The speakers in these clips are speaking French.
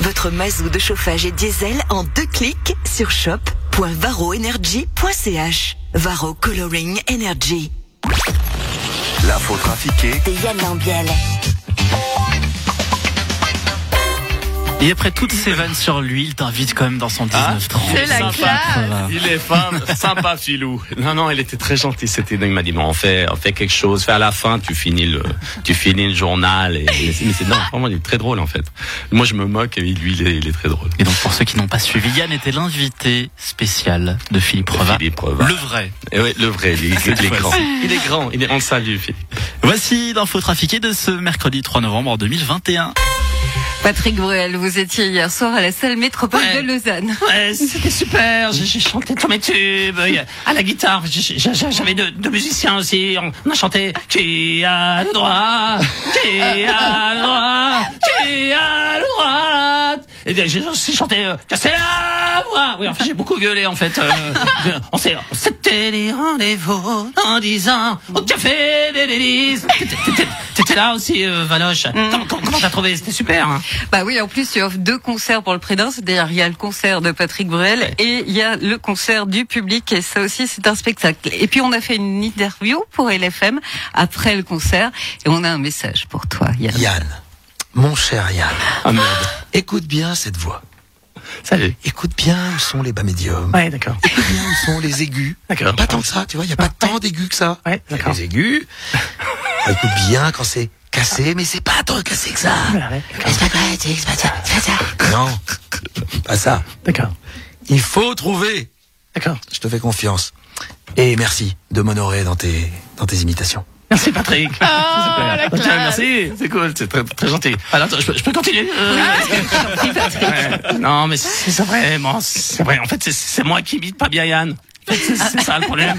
Votre mazou de chauffage et diesel en deux clics sur shop.varoenergy.ch. Varo Coloring Energy. L'info trafiquée De Yann Lambiel. Et après toutes ces vannes sur lui, il t'invite quand même dans son 1930. c'est la Sympa, classe. Il est fin, sympa, filou. Non, non, il était très gentil. C'était, il m'a dit, bon, on fait, on fait quelque chose. Fais à la fin, tu finis le, tu finis le journal. Et, mais c'est, non, vraiment, il est très drôle, en fait. Moi, je me moque et lui, il est, il est très drôle. Et donc pour ceux qui n'ont pas suivi, Yann était l'invité spécial de Philippe Reva. Philippe Reva. Le vrai. Et ouais, le vrai, il, il est grand. Il est grand. Il est, on le salue, Philippe. Voici l'info trafiquée de ce mercredi 3 novembre 2021. Patrick Bruel, vous étiez hier soir à la salle métropole Ouais. de Lausanne. Ouais, c'était super. J'ai chanté tous mes tubes. À la guitare, j'avais deux, deux musiciens aussi. On, on a chanté Qui a le droit Qui a le droit Qui a le droit Et bien, j'ai aussi chanté euh, Casser la voix. Oui, enfin, j'ai beaucoup gueulé en fait. Euh, on s'est, c'était les rendez-vous en disant au café des délices. T'étais- là aussi, euh, Valoche. Comment comment t'as trouvé? C'était super. Hein Bah oui, en plus, tu offres deux concerts pour le prix d'un. C'est-à-dire, il y a le concert de Patrick Bruel et il y a le concert du public. Et ça aussi, c'est un spectacle. Et puis, on a fait une interview pour LFM après le concert. Et on a un message pour toi, Yann. Yann, mon cher Yann, Ah merde. écoute bien cette voix. Salut. Écoute bien où sont les bas médiums. Ouais, d'accord. Écoute bien où sont les aigus. D'accord. Pas tant que ça, tu vois, il n'y a pas tant d'aigus que ça. Ouais, d'accord. Les aigus. écoute bien quand c'est cassé, mais c'est pas tant cassé que ça. Ouais, C'est pas vrai, c'est pas ça, c'est pas ça. Non, pas ça. D'accord. Il faut trouver. D'accord. Je te fais confiance. Et merci de m'honorer dans tes, dans tes imitations. Merci Patrick. Ah, la Ok, classe. merci, c'est cool, c'est très, très gentil. Alors, attends, je peux, je peux continuer? Euh, ouais. Non, mais c'est vrai, bon, c'est vrai. En fait, c'est- c'est moi qui imite pas bien Yann. C'est ça le problème.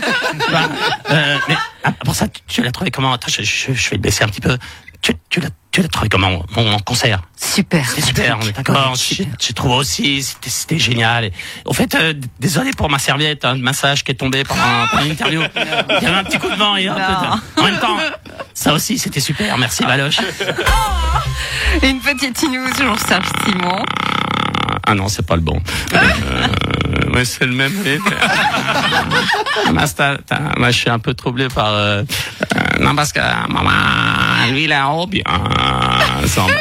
Bah, euh, mais ah, pour ça, tu, tu l'as trouvé comment? Attends, je, je, je vais le baisser un petit peu. Tu, tu l'as tu l'as trouvé comment mon, mon concert Super. C'était super, on est d'accord. J'ai trouvé aussi, c'était- génial. Et, au fait, euh, désolé pour ma serviette hein, de massage qui est tombée pendant, pendant l'interview. Il y avait un petit coup de vent et un peu de... En même temps, ça aussi, c'était super. Merci, Valoche. Une petite news sur Serge Simon. Ah non, c'est pas le bon. Euh, ouais, c'est le même. Mais moi, je suis un peu troublé par. euh, euh, non, parce que maman, lui, il a un bien. Sans- Euh,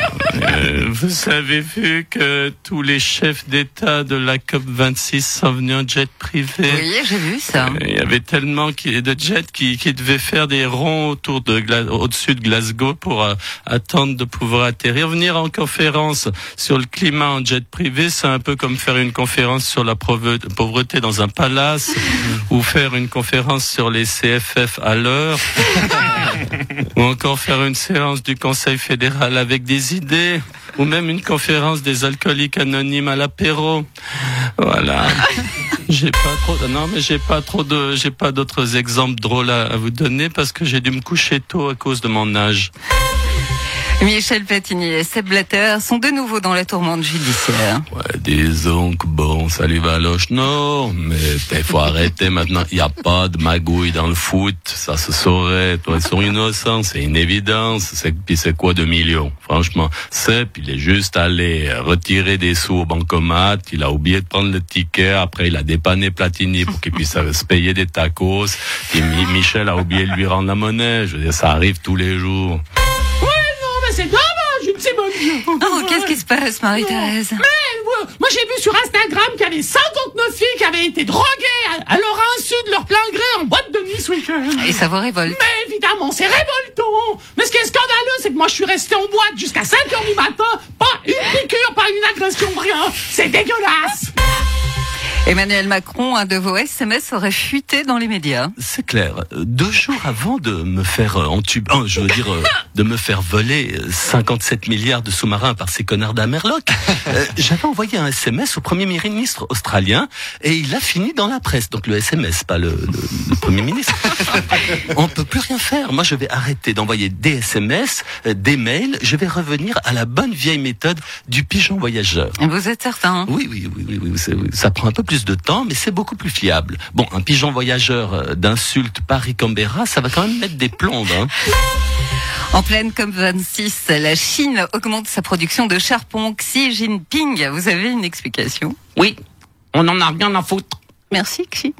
vous avez vu que tous les chefs d'État de la COP 26 sont venus en jet privé. Oui, j'ai vu ça. Euh, Il y avait tellement de jets qui, qui devaient faire des ronds autour de au-dessus de Glasgow pour euh, attendre de pouvoir atterrir. Venir en conférence sur le climat en jet privé, c'est un peu comme faire une conférence sur la pauvreté dans un palace ou faire une conférence sur les CFF à l'heure ou encore faire une séance du Conseil fédéral avec des idées ou même une conférence des alcooliques anonymes à l'apéro. Voilà. J'ai pas trop, non, mais j'ai pas trop de, j'ai pas d'autres exemples drôles à, à vous donner parce que j'ai dû me coucher tôt à cause de mon âge. Michel Platini et Seb Blatter sont de nouveau dans la tourmente judiciaire. Ouais, disons que bon, salut Valoche, non, mais il faut arrêter maintenant. Il n'y a pas de magouille dans le foot, ça se saurait. Ils sont innocents, c'est une évidence. Puis c'est quoi de millions? Franchement, Sepp, il est juste allé retirer des sous au bancomat, il a oublié de prendre le ticket, après il a dépanné Platini pour qu'il puisse se payer des tacos, puis Mi- Michel a oublié de lui rendre la monnaie. Je veux dire, ça arrive tous les jours. Mais c'est dommage, une petite bonne Oh, qu'est-ce qui se passe, Marie-Thérèse Moi, j'ai vu sur Instagram qu'il y avait 59 filles qui avaient été droguées à, à leur insu de leur plein gré en boîte de nuit ce week-end. Et ça vous révolte Mais évidemment, c'est révoltant. Mais ce qui est scandaleux, c'est que moi, je suis resté en boîte jusqu'à 5 heures du matin. Pas une piqûre, pas une agression, rien. C'est dégueulasse. Emmanuel Macron, un de vos SMS aurait fuité dans les médias. C'est clair. Euh, Deux jours avant de me faire euh, entube, oh, je veux dire, euh, de me faire voler euh, 57 milliards de sous-marins par ces connards d'Amerloc, euh, j'avais envoyé un SMS au Premier ministre australien et il a fini dans la presse. Donc le SMS, pas le, le- le Premier ministre. On peut plus rien faire. Moi, je vais arrêter d'envoyer des SMS, euh, des mails. Je vais revenir à la bonne vieille méthode du pigeon voyageur. Vous êtes certain? Oui, oui, oui, oui, oui, ça prend un peu plus plus de temps, mais c'est beaucoup plus fiable. Bon, un pigeon voyageur euh, d'insulte Paris-Canberra, ça va quand même mettre des plombes. Hein. En pleine COP26, la Chine augmente sa production de charbon. Xi Jinping, vous avez une explication? Oui, on en a rien à foutre. Merci Xi.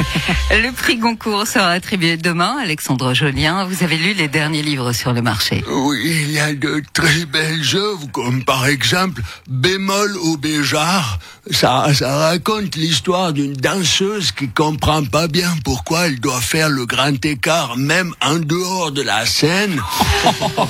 Le prix Goncourt sera attribué demain. Alexandre Jolien, vous avez lu les derniers livres sur le marché. Oui, il y a de très belles œuvres, comme par exemple Bémol au Béjar. Ça, ça raconte l'histoire d'une danseuse qui comprend pas bien pourquoi elle doit faire le grand écart, même en dehors de la scène.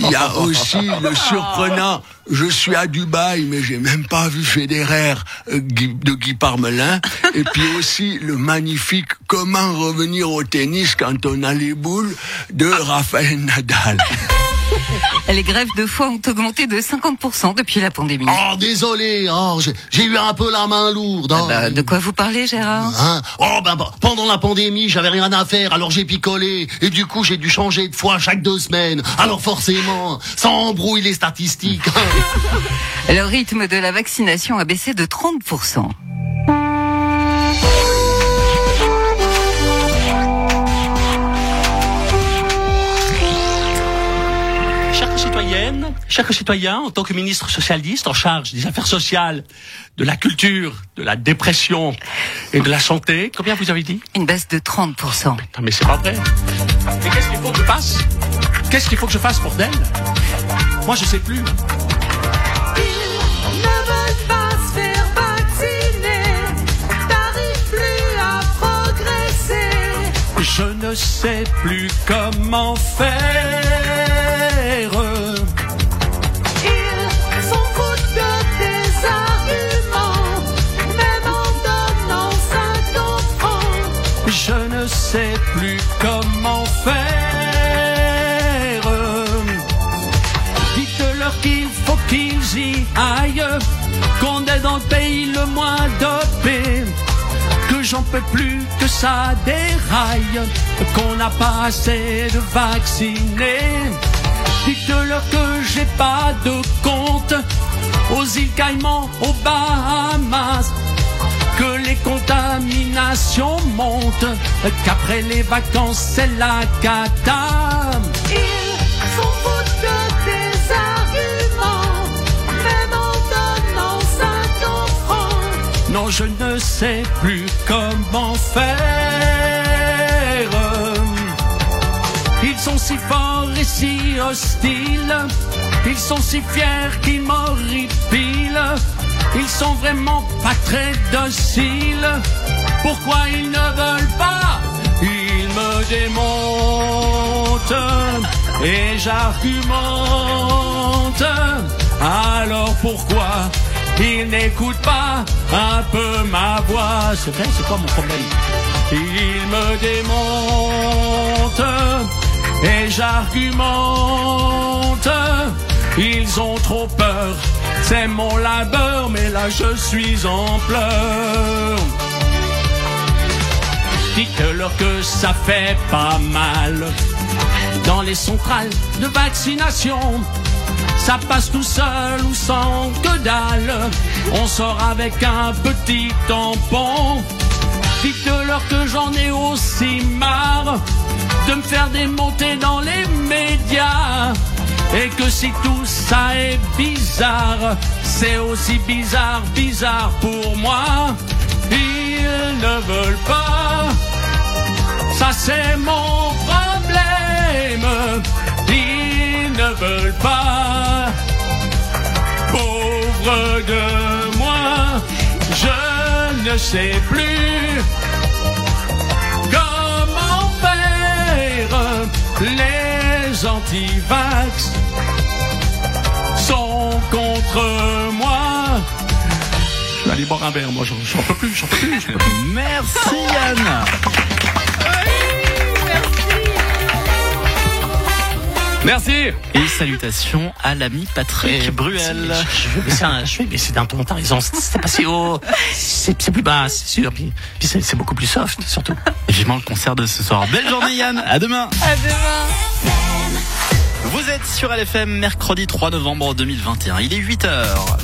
Il y a aussi le surprenant je suis à Dubaï, mais j'ai même pas vu Federer euh, de Guy Parmelin. Et puis aussi le magnifique Comment revenir au tennis quand on a les boules de Raphaël Nadal. Les grèves de foie ont augmenté de 50% depuis la pandémie. Oh, désolé, oh, j'ai- eu un peu la main lourde. hein. Bah, de quoi vous parlez, Gérard? Hein? Oh ben bah, pendant la pandémie, j'avais rien à faire, alors j'ai picolé et du coup j'ai dû changer de foi chaque deux semaines. Alors forcément, ça embrouille les statistiques. Le rythme de la vaccination a baissé de 30%. Chers citoyens, en tant que ministre socialiste en charge des affaires sociales, de la culture, de la dépression et de la santé, combien vous avez dit? Une baisse de 30%. Non mais c'est pas vrai. Mais qu'est-ce qu'il faut que je fasse? Qu'est-ce qu'il faut que je fasse, bordel Moi je sais plus. ne veulent pas se faire vacciner. T'arrives plus à progresser. Je ne sais plus comment faire. Moins dopé, que j'en peux plus, que ça déraille, qu'on n'a pas assez de vaccinés. Dites-leur que j'ai pas de compte aux îles Caïmans, aux Bahamas que les contaminations montent, qu'après les vacances c'est la cata. Je ne sais plus comment faire. Ils sont si forts et si hostiles. Ils sont si fiers qu'ils m'horripilent. Ils sont vraiment pas très dociles. Pourquoi ils ne veulent pas? Ils me démontent et j'argumente. Alors pourquoi ils n'écoutent pas un peu ma voix C'est vrai, c'est quoi mon problème Ils me démontent et j'argumente. Ils ont trop peur, c'est mon labeur, mais là je suis en pleurs. Dites-leur que ça fait pas mal. Dans les centrales de vaccination, ça passe tout seul ou sans que dalle. On sort avec un petit tampon. Dites-leur que j'en ai aussi marre de me faire démonter dans les médias. Et que si tout ça est bizarre, c'est aussi bizarre, bizarre pour moi. Ils ne veulent pas, ça c'est mon problème. Ne veulent pas, pauvre de moi, je ne sais plus comment faire. Les antivax sont contre moi. Je vais aller boire un verre, moi j'en j'en peux plus, j'en peux plus. j'en peux plus. Merci Yann. Merci. Et salutations à l'ami Patrick Bruel. Je vais baisser un- je vais baisser d'un ton raison. C'est pas si haut. C'est c'est plus bas, c'est sûr. Puis, puis c'est c'est beaucoup plus soft, surtout. Et vivement le concert de ce soir. Belle journée Yann, à demain. À demain. Vous êtes sur LFM mercredi 3 novembre 2021. Il est 8h.